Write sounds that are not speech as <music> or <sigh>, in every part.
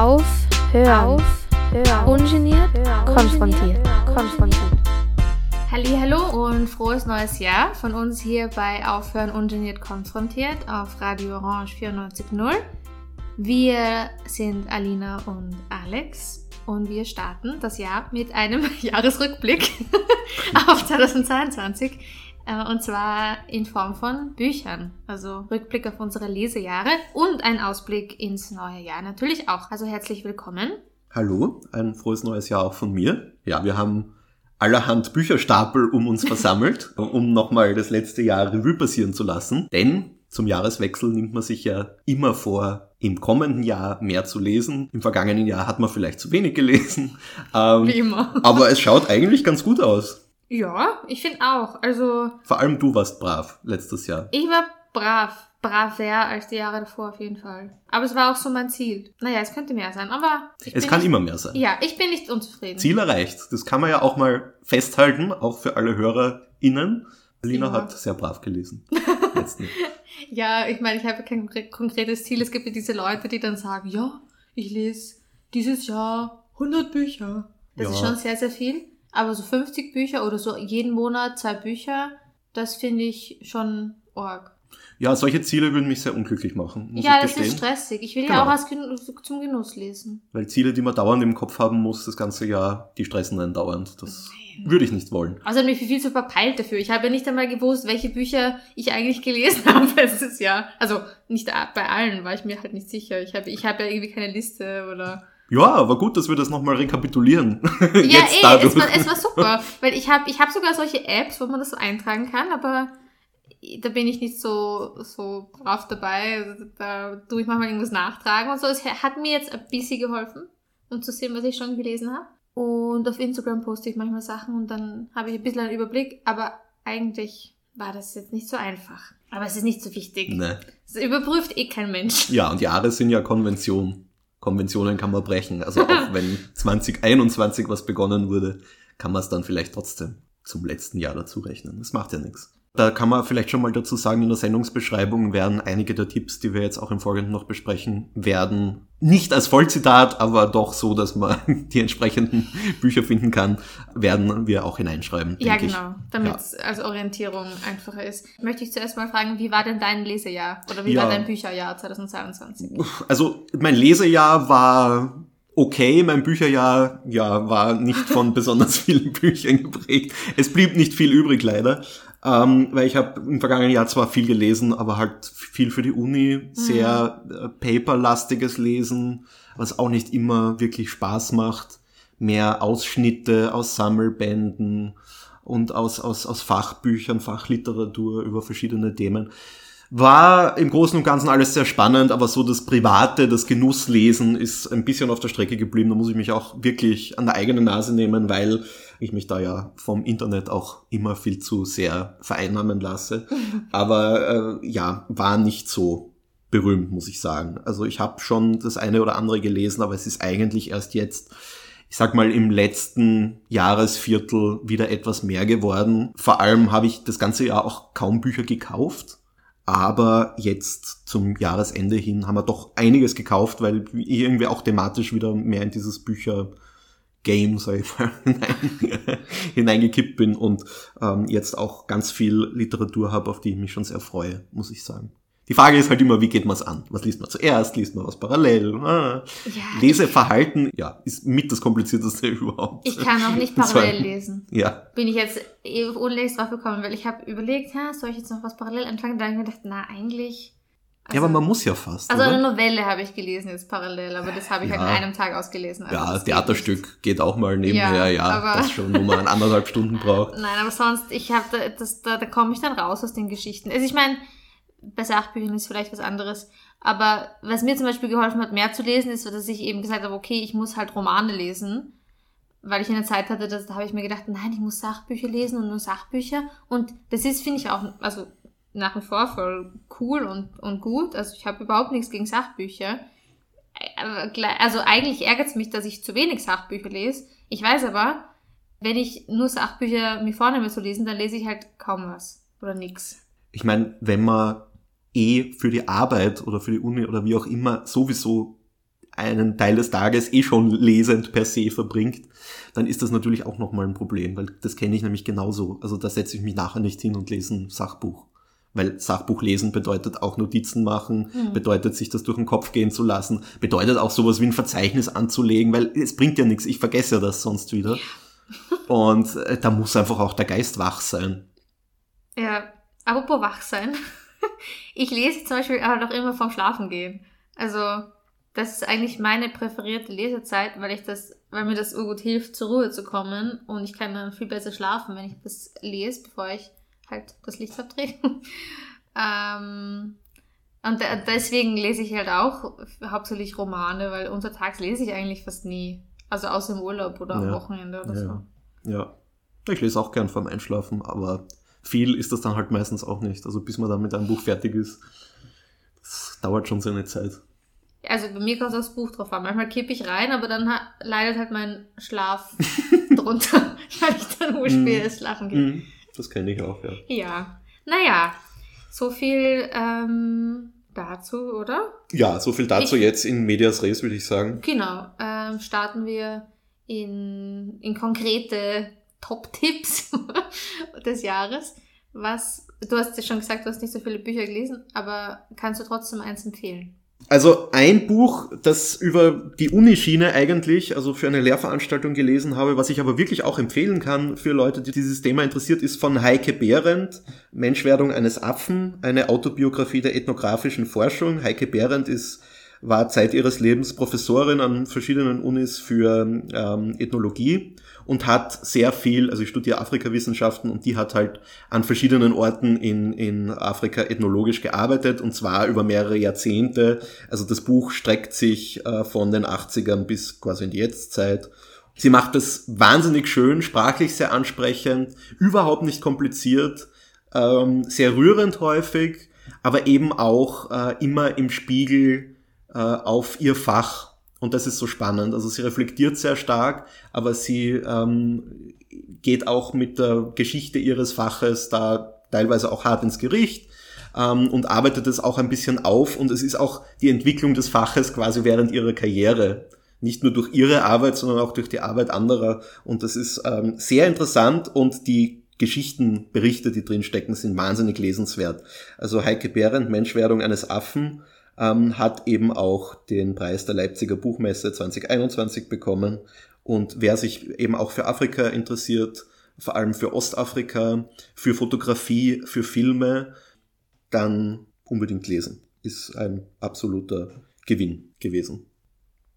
Auf, Hören, Auf, Hören. Ungeniert, Hören. konfrontiert, konfrontiert. Hallo und frohes neues Jahr von uns hier bei Aufhören Ungeniert konfrontiert auf Radio Orange 94.0. Wir sind Alina und Alex und wir starten das Jahr mit einem <laughs> Jahresrückblick <laughs> auf 2022 äh, und zwar in Form von Büchern. Also Rückblick auf unsere Lesejahre und ein Ausblick ins neue Jahr natürlich auch. Also herzlich willkommen. Hallo, ein frohes neues Jahr auch von mir. Ja, wir haben allerhand Bücherstapel um uns versammelt, <laughs> um nochmal das letzte Jahr Revue passieren zu lassen. Denn zum Jahreswechsel nimmt man sich ja immer vor, im kommenden Jahr mehr zu lesen. Im vergangenen Jahr hat man vielleicht zu wenig gelesen. <laughs> Ähm, Wie immer. aber es schaut eigentlich ganz gut aus. Ja, ich finde auch. Also. Vor allem du warst brav letztes Jahr. Ich war brav. Braver als die Jahre davor auf jeden Fall. Aber es war auch so mein Ziel. Naja, es könnte mehr sein, aber. es kann nicht, immer mehr sein. Ja, ich bin nicht unzufrieden. Ziel erreicht. Das kann man ja auch mal festhalten, auch für alle HörerInnen. Lina ja. hat sehr brav gelesen. <laughs> ja, ich meine, ich habe kein konkretes Ziel. Es gibt ja diese Leute, die dann sagen, ja, ich lese dieses Jahr 100 Bücher. Das ja. ist schon sehr, sehr viel. Aber so 50 Bücher oder so jeden Monat zwei Bücher, das finde ich schon arg. Ja, solche Ziele würden mich sehr unglücklich machen. ja, das ist stressig. Ich will genau. ja auch Gen zum Genuss lesen. Weil Ziele, die man dauernd im Kopf haben muss, das ganze Jahr, die stressen einen dauernd. Das Nein. würde ich nicht wollen. Also mich viel zu verpeilt dafür. Ich habe ja nicht einmal gewusst, welche Bücher ich eigentlich gelesen <laughs> habe letztes Jahr. Also nicht bei allen, war ich mir halt nicht sicher. Ich habe ich hab ja irgendwie keine Liste oder ja, aber gut, dass wir das nochmal rekapitulieren. <laughs> ja, Jetzt ey, dadurch. Es, war, es war super. weil ich habe ich hab sogar solche Apps, wo man das so eintragen kann, aber da bin ich nicht so, so brav dabei. Also da tue ich manchmal irgendwas nachtragen und so. Es hat mir jetzt ein bisschen geholfen, um zu sehen, was ich schon gelesen habe. Und auf Instagram poste ich manchmal Sachen und dann habe ich ein bisschen einen Überblick, aber eigentlich war das jetzt nicht so einfach. Aber es ist nicht so wichtig. Nee. Das überprüft eh kein Mensch. Ja, und Jahre sind ja Konvention. Konventionen kann man brechen. Also auch <laughs> wenn 2021 was begonnen wurde, kann man es dann vielleicht trotzdem zum letzten Jahr dazu rechnen. Das macht ja nichts. Da kann man vielleicht schon mal dazu sagen, in der Sendungsbeschreibung werden einige der Tipps, die wir jetzt auch im Folgenden noch besprechen werden, nicht als Vollzitat, aber doch so, dass man <laughs> die entsprechenden Bücher finden kann, werden wir auch hineinschreiben. Ja, genau, damit es ja. als Orientierung einfacher ist. Möchte ich zuerst mal fragen, wie war denn dein Lesejahr oder wie ja. war dein Bücherjahr 2022? Also mein Lesejahr war okay. Mein Bücherjahr ja war nicht von besonders <laughs> vielen Büchern geprägt. Es blieb nicht viel übrig leider. Ähm, weil ich habe im vergangenen Jahr zwar viel gelesen, aber halt viel für die Uni, sehr mhm. äh, paperlastiges Lesen, was auch nicht immer wirklich Spaß macht. Mehr Ausschnitte aus Sammelbänden und aus, aus, aus Fachbüchern, Fachliteratur über verschiedene Themen. War im Großen und Ganzen alles sehr spannend, aber so das Private, das Genusslesen ist ein bisschen auf der Strecke geblieben. Da muss ich mich auch wirklich an der eigenen Nase nehmen, weil ich mich da ja vom Internet auch immer viel zu sehr vereinnahmen lasse. <laughs> Aber äh, ja, war nicht so berühmt, muss ich sagen. Also ich habe schon das eine oder andere gelesen, aber es ist eigentlich erst jetzt ich sag mal, im letzten Jahresviertel wieder etwas mehr geworden. Vor allem habe ich das ganze Jahr auch kaum Bücher gekauft. Aber jetzt zum Jahresende hin haben wir doch einiges gekauft, weil ich irgendwie auch thematisch wieder mehr in dieses Bücher-Game, sag ich mal, <laughs> hineingekippt bin und ähm, jetzt auch ganz viel Literatur habe, auf die ich mich schon sehr freue, muss ich sagen. Die Frage ist halt immer, wie geht man es an? Was liest man zuerst? Liest man was parallel? Ah. Ja, Leseverhalten, ja, ist mit das komplizierteste <laughs> überhaupt. Ich kann auch nicht parallel lesen. Ja. Bin ich jetzt eh unlängst drauf gekommen, weil ich habe überlegt, ha, soll ich jetzt noch was parallel anfangen? Dann habe ich mir gedacht, na, eigentlich... Also, ja, aber man muss ja fast. Also oder? eine Novelle habe ich gelesen jetzt parallel, aber das habe ich ja. halt in einem Tag ausgelesen. Also ja, Theaterstück geht, geht auch mal nebenher, ja, ja das schon, wo man <laughs> anderthalb Stunden braucht. Nein, aber sonst, ich habe da, das, da, da komme ich dann raus aus den Geschichten. Also ich meine, bei Sachbüchern ist vielleicht was anderes. Aber was mir zum Beispiel geholfen hat, mehr zu lesen, ist, dass ich eben gesagt habe, okay, ich muss halt Romane lesen. Weil ich eine Zeit hatte, da habe ich mir gedacht, nein, ich muss Sachbücher lesen und nur Sachbücher. Und das ist, finde ich, auch, also nach wie vor voll cool und, und gut. Also ich habe überhaupt nichts gegen Sachbücher. Also eigentlich ärgert es mich, dass ich zu wenig Sachbücher lese. Ich weiß aber, wenn ich nur Sachbücher mir vornehme zu lesen, dann lese ich halt kaum was oder nix. Ich meine, wenn man eh für die Arbeit oder für die Uni oder wie auch immer sowieso einen Teil des Tages eh schon lesend per se verbringt, dann ist das natürlich auch nochmal ein Problem, weil das kenne ich nämlich genauso. Also da setze ich mich nachher nicht hin und lese ein Sachbuch. Weil Sachbuch lesen bedeutet auch Notizen machen, mhm. bedeutet sich das durch den Kopf gehen zu lassen, bedeutet auch sowas wie ein Verzeichnis anzulegen, weil es bringt ja nichts, ich vergesse ja das sonst wieder. <laughs> Und äh, da muss einfach auch der Geist wach sein. Ja, apropos wach sein. Ich lese zum Beispiel aber doch immer vorm Schlafen gehen. Also, das ist eigentlich meine präferierte Lesezeit, weil ich das, weil mir das gut hilft, zur Ruhe zu kommen und ich kann dann viel besser schlafen, wenn ich das lese, bevor ich halt das Licht abdrehe. <laughs> ähm, und deswegen lese ich halt auch hauptsächlich Romane, weil untertags lese ich eigentlich fast nie. Also außer im Urlaub oder am ja. Wochenende oder ja. so. Ja. Ich lese auch gern vorm Einschlafen, aber viel ist das dann halt meistens auch nicht. Also bis man dann mit einem Buch fertig ist, das dauert schon seine Zeit. Also bei mir kommt das Buch drauf an. Manchmal kippe ich rein, aber dann leidet halt mein Schlaf <laughs> drunter, weil ich dann urspät mm. lachen gehe. Mm. Das kenne ich auch, ja. Ja. Naja, so viel ähm, dazu, oder? Ja, so viel dazu ich, jetzt in Medias Res, würde ich sagen. Genau. Ähm, starten wir in, in konkrete Top-Tipps <laughs> des Jahres. Was, du hast ja schon gesagt, du hast nicht so viele Bücher gelesen, aber kannst du trotzdem eins empfehlen? Also ein Buch, das über die Unischiene eigentlich, also für eine Lehrveranstaltung gelesen habe, was ich aber wirklich auch empfehlen kann für Leute, die dieses Thema interessiert, ist von Heike Behrendt, Menschwerdung eines Affen, eine Autobiografie der ethnografischen Forschung. Heike Behrendt ist war Zeit ihres Lebens Professorin an verschiedenen Unis für ähm, Ethnologie und hat sehr viel, also ich studiere Afrikawissenschaften und die hat halt an verschiedenen Orten in, in Afrika ethnologisch gearbeitet und zwar über mehrere Jahrzehnte. Also das Buch streckt sich äh, von den 80ern bis quasi in die Jetztzeit. Sie macht das wahnsinnig schön, sprachlich sehr ansprechend, überhaupt nicht kompliziert, ähm, sehr rührend häufig, aber eben auch äh, immer im Spiegel äh, auf ihr Fach und das ist so spannend. Also sie reflektiert sehr stark, aber sie ähm, geht auch mit der Geschichte ihres Faches da teilweise auch hart ins Gericht ähm, und arbeitet es auch ein bisschen auf. Und es ist auch die Entwicklung des Faches quasi während ihrer Karriere. Nicht nur durch ihre Arbeit, sondern auch durch die Arbeit anderer. Und das ist ähm, sehr interessant und die Geschichtenberichte, die drin stecken, sind wahnsinnig lesenswert. Also Heike Behrendt, Menschwerdung eines Affen, ähm, hat eben auch den Preis der Leipziger Buchmesse 2021 bekommen. Und wer sich eben auch für Afrika interessiert, vor allem für Ostafrika, für Fotografie, für Filme, dann unbedingt lesen. Ist ein absoluter Gewinn gewesen.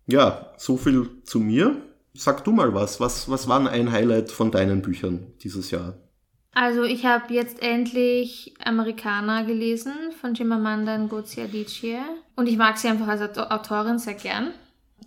Ja, so viel zu mir. Sag du mal was. Was, was war ein Highlight von deinen Büchern dieses Jahr? Also ich habe jetzt endlich Amerikaner gelesen von Chimamanda Ngozi Adichie und ich mag sie einfach als Autorin sehr gern.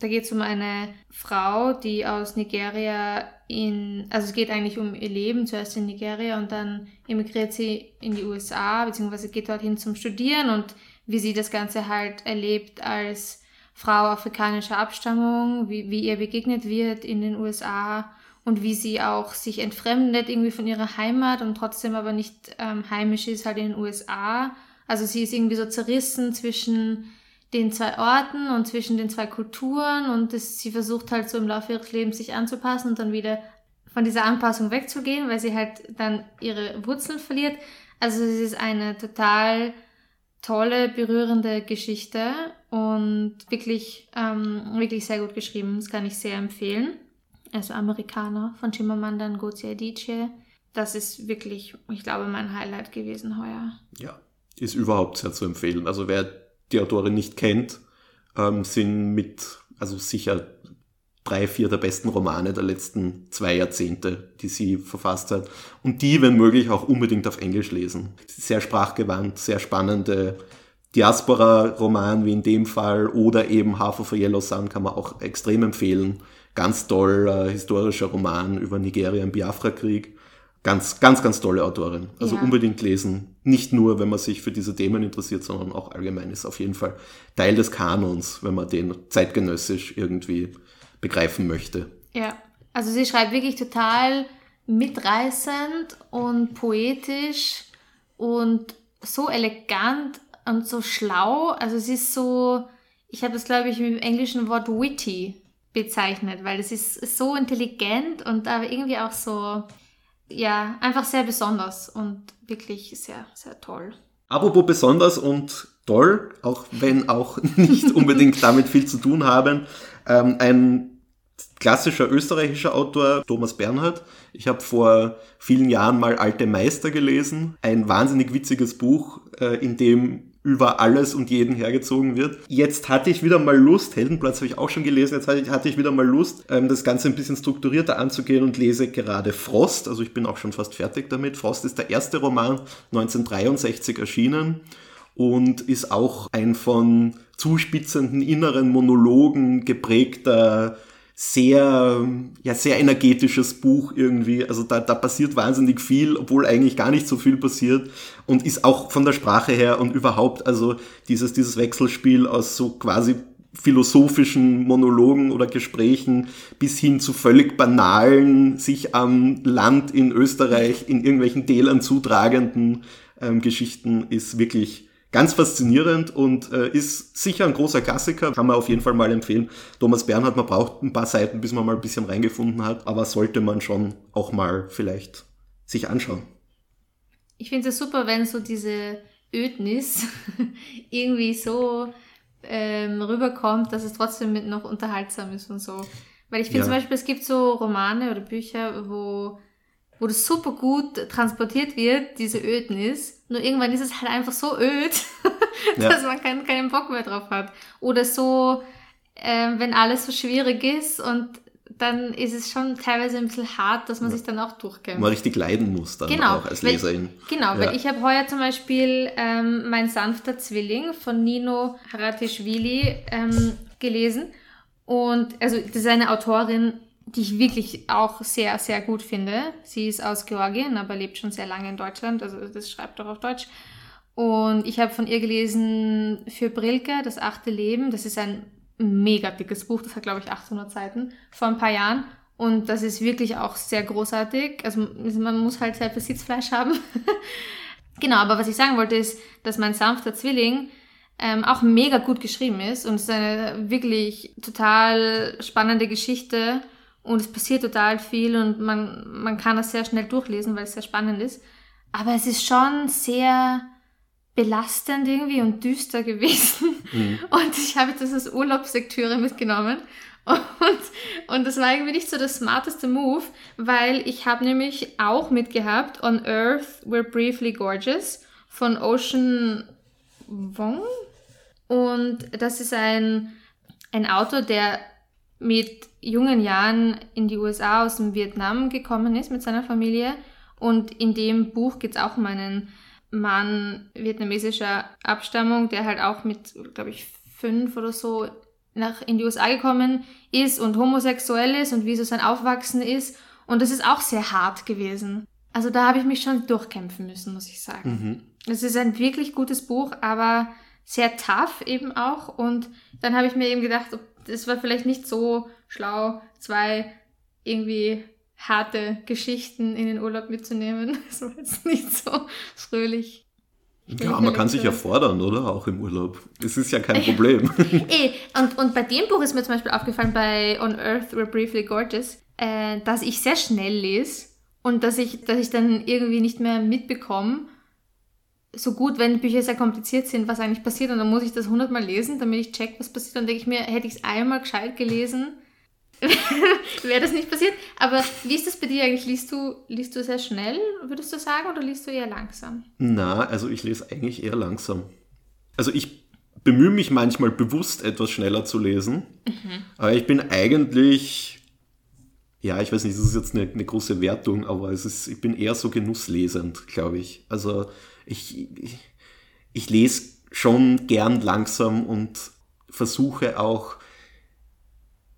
Da geht es um eine Frau, die aus Nigeria in, also es geht eigentlich um ihr Leben, zuerst in Nigeria und dann emigriert sie in die USA, beziehungsweise geht dorthin zum Studieren und wie sie das Ganze halt erlebt als Frau afrikanischer Abstammung, wie, wie ihr begegnet wird in den USA und wie sie auch sich entfremdet irgendwie von ihrer Heimat und trotzdem aber nicht ähm, heimisch ist halt in den USA. Also sie ist irgendwie so zerrissen zwischen den zwei Orten und zwischen den zwei Kulturen und das, sie versucht halt so im Laufe ihres Lebens sich anzupassen und dann wieder von dieser Anpassung wegzugehen, weil sie halt dann ihre Wurzeln verliert. Also es ist eine total tolle, berührende Geschichte und wirklich, ähm, wirklich sehr gut geschrieben. Das kann ich sehr empfehlen also Amerikaner von Chimamanda Ngozi Adichie. Das ist wirklich, ich glaube, mein Highlight gewesen heuer. Ja, ist überhaupt sehr zu empfehlen. Also wer die Autorin nicht kennt, ähm, sind mit, also sicher drei, vier der besten Romane der letzten zwei Jahrzehnte, die sie verfasst hat. Und die, wenn möglich, auch unbedingt auf Englisch lesen. Sehr sprachgewandt, sehr spannende Diaspora-Roman wie in dem Fall oder eben of a Yellow Sun kann man auch extrem empfehlen ganz toll äh, historischer Roman über Nigeria im Biafra-Krieg. Ganz, ganz, ganz tolle Autorin. Also ja. unbedingt lesen. Nicht nur, wenn man sich für diese Themen interessiert, sondern auch allgemein ist auf jeden Fall Teil des Kanons, wenn man den zeitgenössisch irgendwie begreifen möchte. Ja, also sie schreibt wirklich total mitreißend und poetisch und so elegant und so schlau. Also sie ist so, ich habe das, glaube ich, mit dem englischen Wort witty bezeichnet, weil es ist so intelligent und aber irgendwie auch so, ja, einfach sehr besonders und wirklich sehr, sehr toll. Apropos besonders und toll, auch wenn auch <laughs> nicht unbedingt damit viel zu tun haben, ähm, ein klassischer österreichischer Autor, Thomas Bernhard. Ich habe vor vielen Jahren mal Alte Meister gelesen. Ein wahnsinnig witziges Buch, äh, in dem über alles und jeden hergezogen wird. Jetzt hatte ich wieder mal Lust, Heldenplatz habe ich auch schon gelesen, jetzt hatte ich, hatte ich wieder mal Lust, ähm, das Ganze ein bisschen strukturierter anzugehen und lese gerade Frost, also ich bin auch schon fast fertig damit. Frost ist der erste Roman, 1963 erschienen und ist auch ein von zuspitzenden inneren Monologen geprägter sehr, ja, sehr energetisches Buch irgendwie. Also da, da passiert wahnsinnig viel, obwohl eigentlich gar nicht so viel passiert und ist auch von der Sprache her und überhaupt, also dieses, dieses Wechselspiel aus so quasi philosophischen Monologen oder Gesprächen bis hin zu völlig banalen, sich am Land in Österreich in irgendwelchen Tälern zutragenden ähm, Geschichten ist wirklich ganz faszinierend und äh, ist sicher ein großer Klassiker, kann man auf jeden Fall mal empfehlen. Thomas Bernhard, man braucht ein paar Seiten, bis man mal ein bisschen reingefunden hat, aber sollte man schon auch mal vielleicht sich anschauen. Ich finde es super, wenn so diese Ödnis <laughs> irgendwie so ähm, rüberkommt, dass es trotzdem noch unterhaltsam ist und so. Weil ich finde ja. zum Beispiel, es gibt so Romane oder Bücher, wo wo das super gut transportiert wird, diese Ödnis. Nur irgendwann ist es halt einfach so öd, <laughs> dass ja. man keinen, keinen Bock mehr drauf hat. Oder so, äh, wenn alles so schwierig ist und dann ist es schon teilweise ein bisschen hart, dass man ja. sich dann auch durchkämpft. Man richtig leiden muss dann genau, auch als Leserin. Weil, genau, ja. weil ich habe heuer zum Beispiel ähm, Mein sanfter Zwilling von Nino Haratischvili ähm, gelesen. Und also das ist eine Autorin, die ich wirklich auch sehr, sehr gut finde. Sie ist aus Georgien, aber lebt schon sehr lange in Deutschland, also das schreibt auch auf Deutsch. Und ich habe von ihr gelesen Für Brilke, das achte Leben. Das ist ein mega dickes Buch, das hat, glaube ich, 800 Seiten, vor ein paar Jahren. Und das ist wirklich auch sehr großartig. Also man muss halt sehr viel Sitzfleisch haben. <laughs> genau, aber was ich sagen wollte ist, dass mein sanfter Zwilling ähm, auch mega gut geschrieben ist und es ist eine wirklich total spannende Geschichte und es passiert total viel und man, man kann das sehr schnell durchlesen, weil es sehr spannend ist. Aber es ist schon sehr belastend irgendwie und düster <laughs> gewesen. Mhm. Und ich habe das als Urlaubslektüre mitgenommen. Und, und das war irgendwie nicht so das smarteste Move, weil ich habe nämlich auch mitgehabt On Earth We're Briefly Gorgeous von Ocean Wong. Und das ist ein, ein Autor, der mit jungen Jahren in die USA aus dem Vietnam gekommen ist mit seiner Familie. Und in dem Buch geht es auch um einen Mann vietnamesischer Abstammung, der halt auch mit, glaube ich, fünf oder so nach, in die USA gekommen ist und homosexuell ist und wie so sein Aufwachsen ist. Und das ist auch sehr hart gewesen. Also da habe ich mich schon durchkämpfen müssen, muss ich sagen. Mhm. Es ist ein wirklich gutes Buch, aber sehr tough eben auch. Und dann habe ich mir eben gedacht, es war vielleicht nicht so schlau, zwei irgendwie harte Geschichten in den Urlaub mitzunehmen. <laughs> Das war jetzt nicht so fröhlich. Ja, man kann sich ja fordern, oder? Auch im Urlaub. Das ist ja kein <laughs> Problem. <laughs> eh, und, und bei dem Buch ist mir zum Beispiel aufgefallen, bei On Earth We're Briefly Gorgeous, äh, dass ich sehr schnell lese und dass ich, dass ich dann irgendwie nicht mehr mitbekomme, so gut, wenn Bücher sehr kompliziert sind, was eigentlich passiert. Und dann muss ich das hundertmal lesen, damit ich check, was passiert. Dann denke ich mir, hätte ich es einmal gescheit gelesen, <laughs> wäre das nicht passiert. Aber wie ist das bei dir eigentlich? Liest du, liest du sehr schnell, würdest du sagen, oder liest du eher langsam? Na, also ich lese eigentlich eher langsam. Also ich bemühe mich manchmal bewusst etwas schneller zu lesen. Mhm. Aber ich bin eigentlich, ja, ich weiß nicht, das ist jetzt eine, eine große Wertung, aber es ist, ich bin eher so genusslesend, glaube ich. Also ich, ich, ich lese schon gern langsam und versuche auch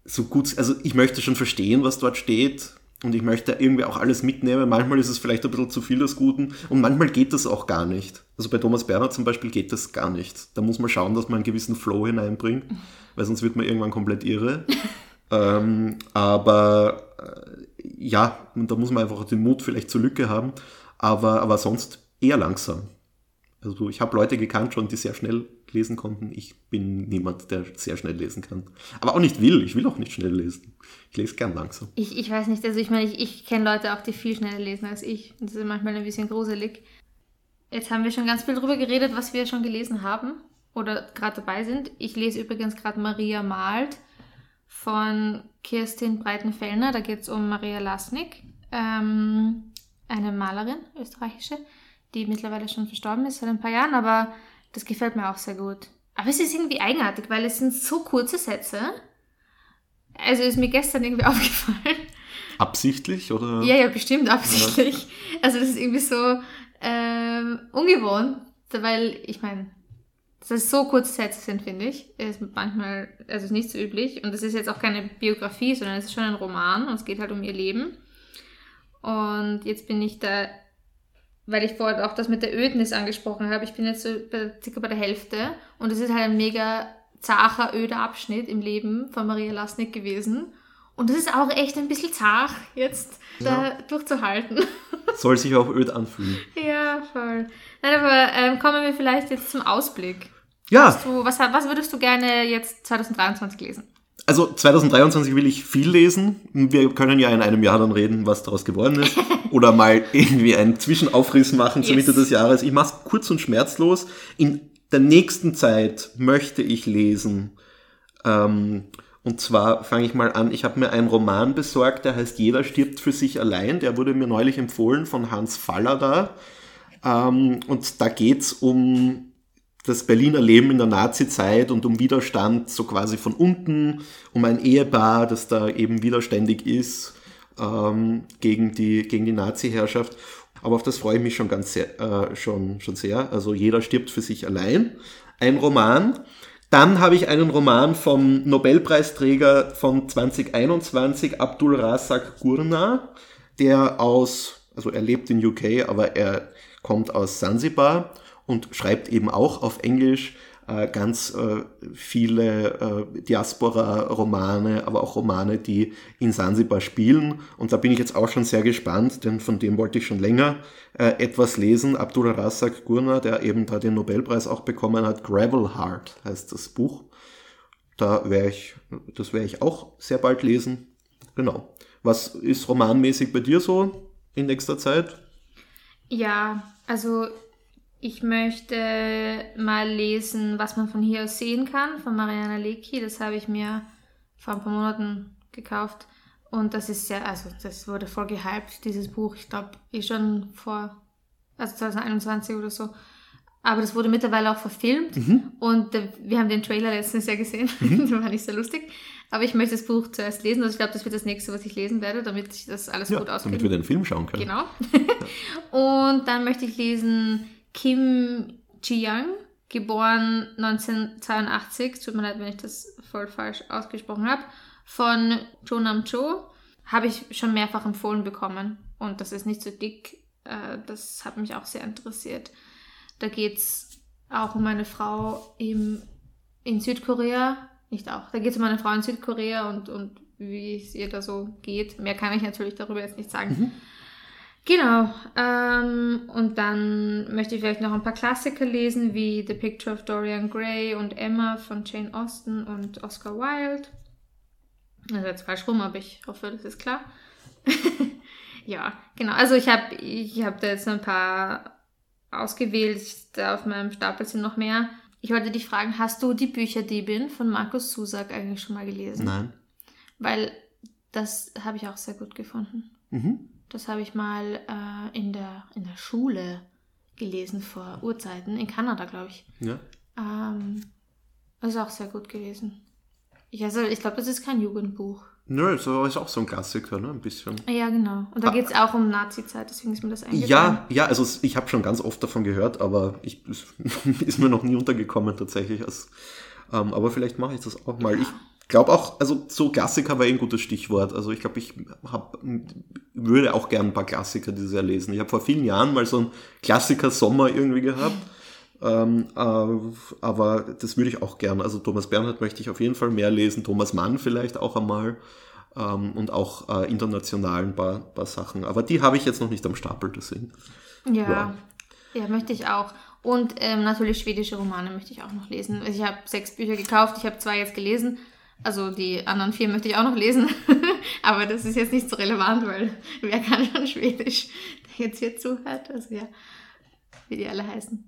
so gut, also ich möchte schon verstehen, was dort steht und ich möchte irgendwie auch alles mitnehmen. Manchmal ist es vielleicht ein bisschen zu viel des Guten und manchmal geht das auch gar nicht. Also bei Thomas Bernhard zum Beispiel geht das gar nicht. Da muss man schauen, dass man einen gewissen Flow hineinbringt, weil sonst wird man irgendwann komplett irre. <laughs> ähm, aber äh, ja, da muss man einfach den Mut vielleicht zur Lücke haben. Aber, aber sonst eher langsam. Also ich habe Leute gekannt schon, die sehr schnell lesen konnten. Ich bin niemand, der sehr schnell lesen kann. Aber auch nicht will. Ich will auch nicht schnell lesen. Ich lese gern langsam. Ich, ich weiß nicht, also ich meine, ich, ich kenne Leute auch, die viel schneller lesen als ich. Und das ist manchmal ein bisschen gruselig. Jetzt haben wir schon ganz viel darüber geredet, was wir schon gelesen haben oder gerade dabei sind. Ich lese übrigens gerade Maria malt von Kirstin Breitenfellner. Da geht es um Maria Lasnik, ähm, eine Malerin, österreichische, die mittlerweile schon verstorben ist seit ein paar Jahren, aber das gefällt mir auch sehr gut. Aber es ist irgendwie eigenartig, weil es sind so kurze Sätze. Also ist mir gestern irgendwie <laughs> aufgefallen. Absichtlich oder? Ja, ja, bestimmt absichtlich. Ja. Also das ist irgendwie so ähm, ungewohnt, weil ich meine, dass es so kurze Sätze sind, finde ich, ist manchmal, also ist nicht so üblich. Und es ist jetzt auch keine Biografie, sondern es ist schon ein Roman und es geht halt um ihr Leben. Und jetzt bin ich da, weil ich vorher auch das mit der Ödnis angesprochen habe, ich bin jetzt so bei, circa bei der Hälfte und es ist halt ein mega zacher, öder Abschnitt im Leben von Maria Lasnik gewesen. Und das ist auch echt ein bisschen zart, jetzt ja. da durchzuhalten. <laughs> Soll sich auch öd anfühlen. ja, voll. Nein, aber ähm, kommen wir vielleicht jetzt zum Ausblick. Ja. Du, was, was würdest du gerne jetzt 2023 lesen? Also 2023 will ich viel lesen. Wir können ja in einem Jahr dann reden, was daraus geworden ist. <laughs> Oder mal irgendwie einen Zwischenaufriss machen zur yes. Mitte des Jahres. Ich mache es kurz und schmerzlos. In der nächsten Zeit möchte ich lesen. Ähm, und zwar fange ich mal an, ich habe mir einen Roman besorgt, der heißt Jeder stirbt für sich allein. Der wurde mir neulich empfohlen von Hans Fallada. Ähm, und da geht's um das Berliner Leben in der Nazi-Zeit und um Widerstand so quasi von unten, um ein Ehepaar, das da eben widerständig ist ähm, gegen die, gegen die Nazi-Herrschaft. Aber auf das freue ich mich schon ganz sehr, äh, schon, schon sehr. Also jeder stirbt für sich allein. Ein Roman. Dann habe ich einen Roman vom Nobelpreisträger von 2021, Abdul Razak Gurna, der aus, also er lebt in UK, aber er kommt aus Sansibar und schreibt eben auch auf Englisch äh, ganz äh, viele äh, Diaspora-Romane, aber auch Romane, die in Sansibar spielen. Und da bin ich jetzt auch schon sehr gespannt, denn von dem wollte ich schon länger etwas lesen. Abdul Razak Gurna, der eben da den Nobelpreis auch bekommen hat, Gravel Heart heißt das Buch. Da werde ich, das werde ich auch sehr bald lesen. Genau. Was ist romanmäßig bei dir so in nächster Zeit? Ja, also ich möchte mal lesen, was man von hier aus sehen kann, von Mariana Lecki. Das habe ich mir vor ein paar Monaten gekauft. Und das ist sehr, also das wurde voll gehypt, dieses Buch. Ich glaube, eh schon vor, also 2021 oder so. Aber das wurde mittlerweile auch verfilmt. Mhm. Und äh, wir haben den Trailer letztens ja gesehen. Mhm. <laughs> der war nicht so lustig. Aber ich möchte das Buch zuerst lesen. Also ich glaube, das wird das nächste, was ich lesen werde, damit ich das alles ja, gut auskenne. Damit wir den Film schauen können. Genau. <laughs> Und dann möchte ich lesen Kim Ji-young, geboren 1982, tut mir leid, wenn ich das voll falsch ausgesprochen habe, von Jo Nam Cho, habe ich schon mehrfach empfohlen bekommen. Und das ist nicht so dick. Äh, das hat mich auch sehr interessiert. Da geht es auch um eine Frau im, in Südkorea. Nicht auch. Da geht es um eine Frau in Südkorea und, und wie es ihr da so geht. Mehr kann ich natürlich darüber jetzt nicht sagen. Mhm. Genau. Ähm, und dann möchte ich vielleicht noch ein paar Klassiker lesen, wie The Picture of Dorian Gray und Emma von Jane Austen und Oscar Wilde. Also jetzt falsch rum, aber ich hoffe, das ist klar. <laughs> ja, genau. Also ich habe ich hab da jetzt ein paar ausgewählt. Da auf meinem Stapel sind noch mehr. Ich wollte dich fragen, hast du die Bücherdiebin von Markus Susak eigentlich schon mal gelesen? Nein. Weil das habe ich auch sehr gut gefunden. Mhm. Das habe ich mal äh, in, der, in der Schule gelesen vor Urzeiten, in Kanada, glaube ich. Ja. Ähm, das ist auch sehr gut gewesen. Ich, also, ich glaube, das ist kein Jugendbuch. Nö, so ist auch so ein Klassiker, ne? Ein bisschen. Ja, genau. Und da ah. geht es auch um Nazi-Zeit, deswegen ist mir das eingefallen. Ja, ja, also ich habe schon ganz oft davon gehört, aber ich, <laughs> ist mir noch nie untergekommen tatsächlich. Als, ähm, aber vielleicht mache ich das auch mal. Ich glaube auch, also so Klassiker war eh ein gutes Stichwort. Also ich glaube, ich hab, würde auch gerne ein paar Klassiker dieses Jahr lesen. Ich habe vor vielen Jahren mal so einen Klassiker-Sommer irgendwie gehabt. Ähm, äh, aber das würde ich auch gern. Also Thomas Bernhard möchte ich auf jeden Fall mehr lesen, Thomas Mann vielleicht auch einmal ähm, und auch äh, international ein paar, paar Sachen. Aber die habe ich jetzt noch nicht am Stapel, deswegen. Ja. ja. Ja, möchte ich auch. Und ähm, natürlich schwedische Romane möchte ich auch noch lesen. Also ich habe sechs Bücher gekauft, ich habe zwei jetzt gelesen. Also die anderen vier möchte ich auch noch lesen. <laughs> Aber das ist jetzt nicht so relevant, weil wer kann schon Schwedisch, der jetzt hier zuhört. Also ja, wie die alle heißen.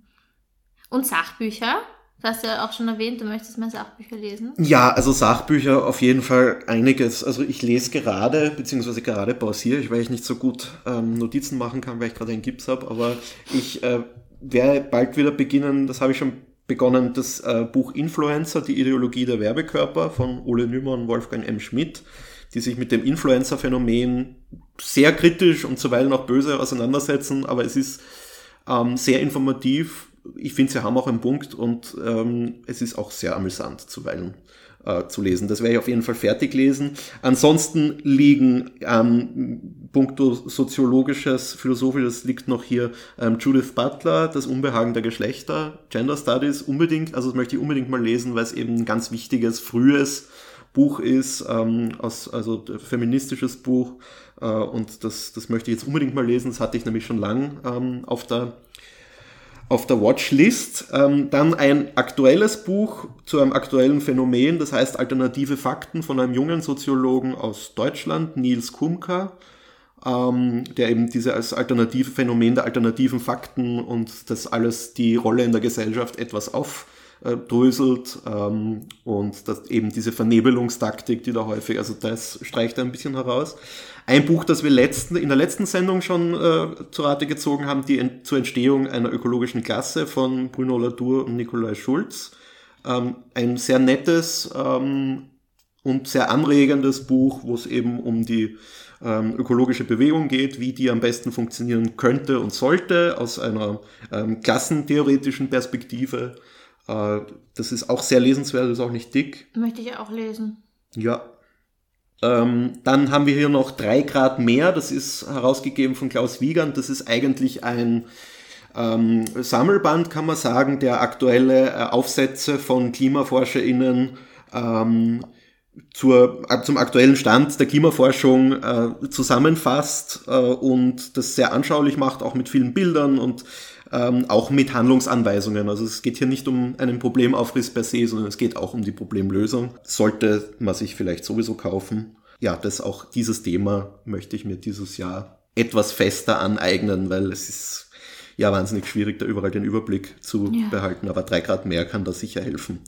Und Sachbücher. Du hast ja auch schon erwähnt, du möchtest mehr Sachbücher lesen. Ja, also Sachbücher auf jeden Fall einiges. Also ich lese gerade, beziehungsweise gerade pausiere ich, weil ich nicht so gut ähm, Notizen machen kann, weil ich gerade einen Gips habe. Aber ich äh, werde bald wieder beginnen, das habe ich schon begonnen, das äh, Buch Influencer, die Ideologie der Werbekörper von Ole Nümmer und Wolfgang M. Schmidt, die sich mit dem Influencer-Phänomen sehr kritisch und zuweilen auch böse auseinandersetzen, aber es ist ähm, sehr informativ. Ich finde, sie haben auch einen Punkt und ähm, es ist auch sehr amüsant zuweilen äh, zu lesen. Das werde ich auf jeden Fall fertig lesen. Ansonsten liegen ähm, puncto soziologisches, philosophisches liegt noch hier ähm, Judith Butler, das Unbehagen der Geschlechter, Gender Studies unbedingt, also das möchte ich unbedingt mal lesen, weil es eben ein ganz wichtiges, frühes Buch ist, ähm, aus, also feministisches Buch äh, und das, das möchte ich jetzt unbedingt mal lesen, das hatte ich nämlich schon lang ähm, auf der auf der Watchlist. Ähm, dann ein aktuelles Buch zu einem aktuellen Phänomen, das heißt Alternative Fakten von einem jungen Soziologen aus Deutschland, Nils Kumka, ähm, der eben diese als alternative Phänomen der alternativen Fakten und das alles die Rolle in der Gesellschaft etwas aufdröselt ähm, und das eben diese Vernebelungstaktik, die da häufig, also das streicht er ein bisschen heraus. Ein Buch, das wir letzten, in der letzten Sendung schon äh, zu Rate gezogen haben, die Ent zur Entstehung einer ökologischen Klasse von Bruno Latour und Nikolai Schulz. Ähm, ein sehr nettes ähm, und sehr anregendes Buch, wo es eben um die ähm, ökologische Bewegung geht, wie die am besten funktionieren könnte und sollte aus einer ähm, klassentheoretischen Perspektive. Äh, das ist auch sehr lesenswert, ist auch nicht dick. Möchte ich auch lesen. Ja, ähm, dann haben wir hier noch drei Grad mehr. Das ist herausgegeben von Klaus Wiegand. Das ist eigentlich ein ähm, Sammelband, kann man sagen, der aktuelle äh, Aufsätze von KlimaforscherInnen ähm, zur, äh, zum aktuellen Stand der Klimaforschung äh, zusammenfasst äh, und das sehr anschaulich macht, auch mit vielen Bildern und ähm, auch mit Handlungsanweisungen. Also es geht hier nicht um einen Problemaufriss per se, sondern es geht auch um die Problemlösung. Sollte man sich vielleicht sowieso kaufen. Ja, das auch dieses Thema möchte ich mir dieses Jahr etwas fester aneignen, weil es ist ja wahnsinnig schwierig, da überall den Überblick zu ja. behalten. Aber drei Grad mehr kann da sicher helfen.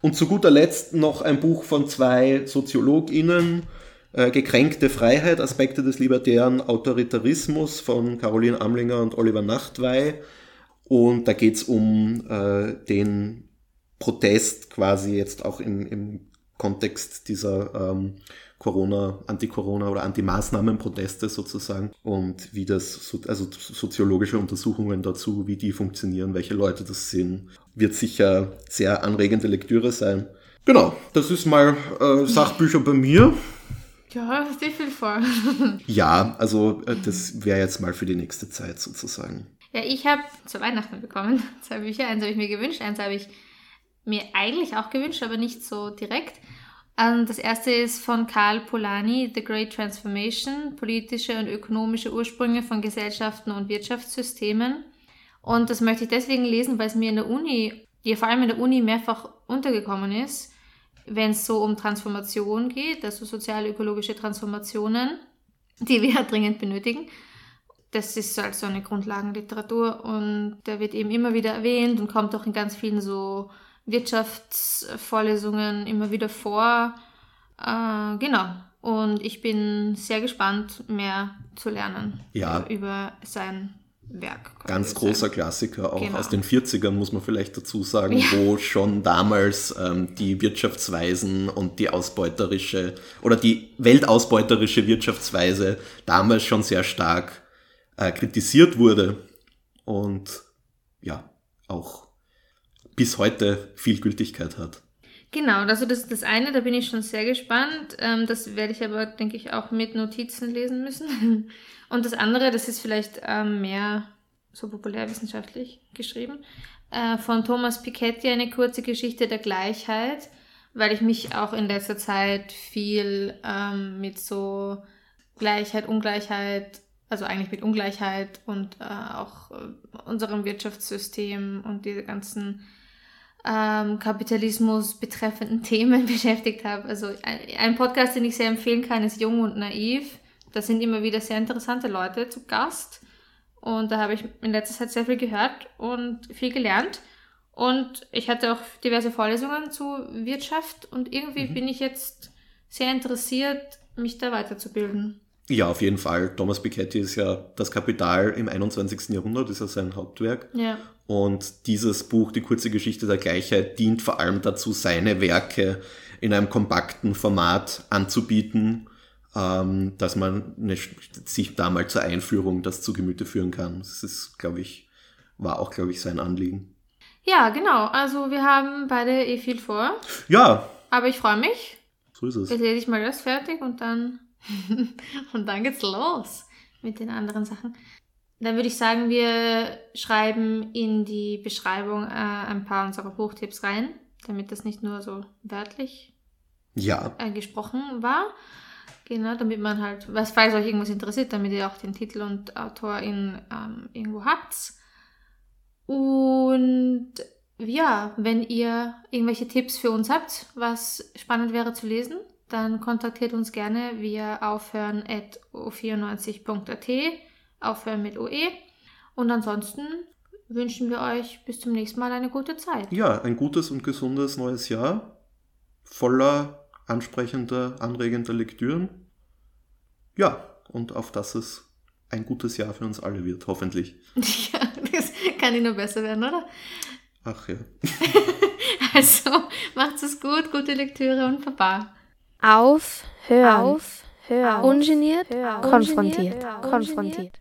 Und zu guter Letzt noch ein Buch von zwei SoziologInnen, äh, Gekränkte Freiheit, Aspekte des libertären Autoritarismus von Caroline Amlinger und Oliver Nachtwey. Und da geht es um äh, den Protest quasi jetzt auch im, im Kontext dieser ähm, Corona, Anti-Corona oder Anti-Maßnahmen-Proteste sozusagen und wie das, also soziologische Untersuchungen dazu, wie die funktionieren, welche Leute das sind, wird sicher sehr anregende Lektüre sein. Genau, das ist mal äh, Sachbücher bei mir. Ja, dir viel vor. ja, also äh, das wäre jetzt mal für die nächste Zeit sozusagen. Ja, ich habe zu Weihnachten bekommen <laughs> zwei Bücher. Eins habe ich mir gewünscht, eins habe ich mir eigentlich auch gewünscht, aber nicht so direkt. Ähm, das erste ist von Karl Polanyi, The Great Transformation, politische und ökonomische Ursprünge von Gesellschaften und Wirtschaftssystemen. Und das möchte ich deswegen lesen, weil es mir in der Uni, ja vor allem in der Uni mehrfach untergekommen ist, wenn es so um Transformation geht, also soziale ökologische Transformationen, die wir <laughs> dringend benötigen das ist halt so eine Grundlagenliteratur und der wird eben immer wieder erwähnt und kommt auch in ganz vielen so Wirtschaftsvorlesungen immer wieder vor. Äh, genau. Und ich bin sehr gespannt, mehr zu lernen ja. über sein Werk. Ganz großer sein. Klassiker, auch genau. aus den 40ern muss man vielleicht dazu sagen, ja. wo schon damals ähm, die Wirtschaftsweisen und die ausbeuterische oder die weltausbeuterische Wirtschaftsweise damals schon sehr stark äh, kritisiert wurde und ja, auch bis heute viel Gültigkeit hat. Genau, also das ist das eine, da bin ich schon sehr gespannt. Ähm, das werde ich aber, denke ich, auch mit Notizen lesen müssen. <laughs> Und das andere, das ist vielleicht ähm, mehr so populärwissenschaftlich geschrieben, äh, von Thomas Piketty, eine kurze Geschichte der Gleichheit, weil ich mich auch in letzter Zeit viel ähm, mit so Gleichheit, Ungleichheit also eigentlich mit Ungleichheit und äh, auch äh, unserem Wirtschaftssystem und diese ganzen ähm, Kapitalismus betreffenden <laughs> Themen beschäftigt habe. Also ein, ein Podcast, den ich sehr empfehlen kann, ist Jung und Naiv. Da sind immer wieder sehr interessante Leute zu Gast. Und da habe ich in letzter Zeit sehr viel gehört und viel gelernt. Und ich hatte auch diverse Vorlesungen zu Wirtschaft und irgendwie mhm. bin ich jetzt sehr interessiert, mich da weiterzubilden. Ja, auf jeden Fall. Thomas Piketty ist ja das Kapital im 21. Jahrhundert, ist ja sein Hauptwerk. Ja. Und dieses Buch, die kurze Geschichte der Gleichheit, dient vor allem dazu, seine Werke in einem kompakten Format anzubieten, ähm, dass man eine, sich da mal zur Einführung das zu Gemüte führen kann. Das ist, glaube ich, war auch, glaube ich, sein Anliegen. Ja, genau. Also wir haben beide eh viel vor. Ja. Aber ich freue mich. So ist es. Jetzt lese ich mal das fertig und dann <laughs> und dann geht's los mit den anderen Sachen. Dann würde ich sagen, wir schreiben in die Beschreibung äh, ein paar unserer Buchtipps rein, damit das nicht nur so wörtlich ja. äh, gesprochen war. Genau, damit man halt, was falls euch irgendwas interessiert, damit ihr auch den Titel und Autorin ähm, irgendwo habt. Und ja, wenn ihr irgendwelche Tipps für uns habt, was spannend wäre zu lesen, dann kontaktiert uns gerne via aufhören.o94.at, aufhören mit OE. Und ansonsten wünschen wir euch bis zum nächsten Mal eine gute Zeit. Ja, ein gutes und gesundes neues Jahr, voller ansprechender, anregender Lektüren. Ja, und auf dass es ein gutes Jahr für uns alle wird, hoffentlich. <laughs> Ja, das kann nicht nur besser werden, oder? Ach ja. <laughs> also, macht's es gut, gute Lektüre und Baba. Auf, hören, auf, hören, ungeniert, konfrontiert, konfrontiert.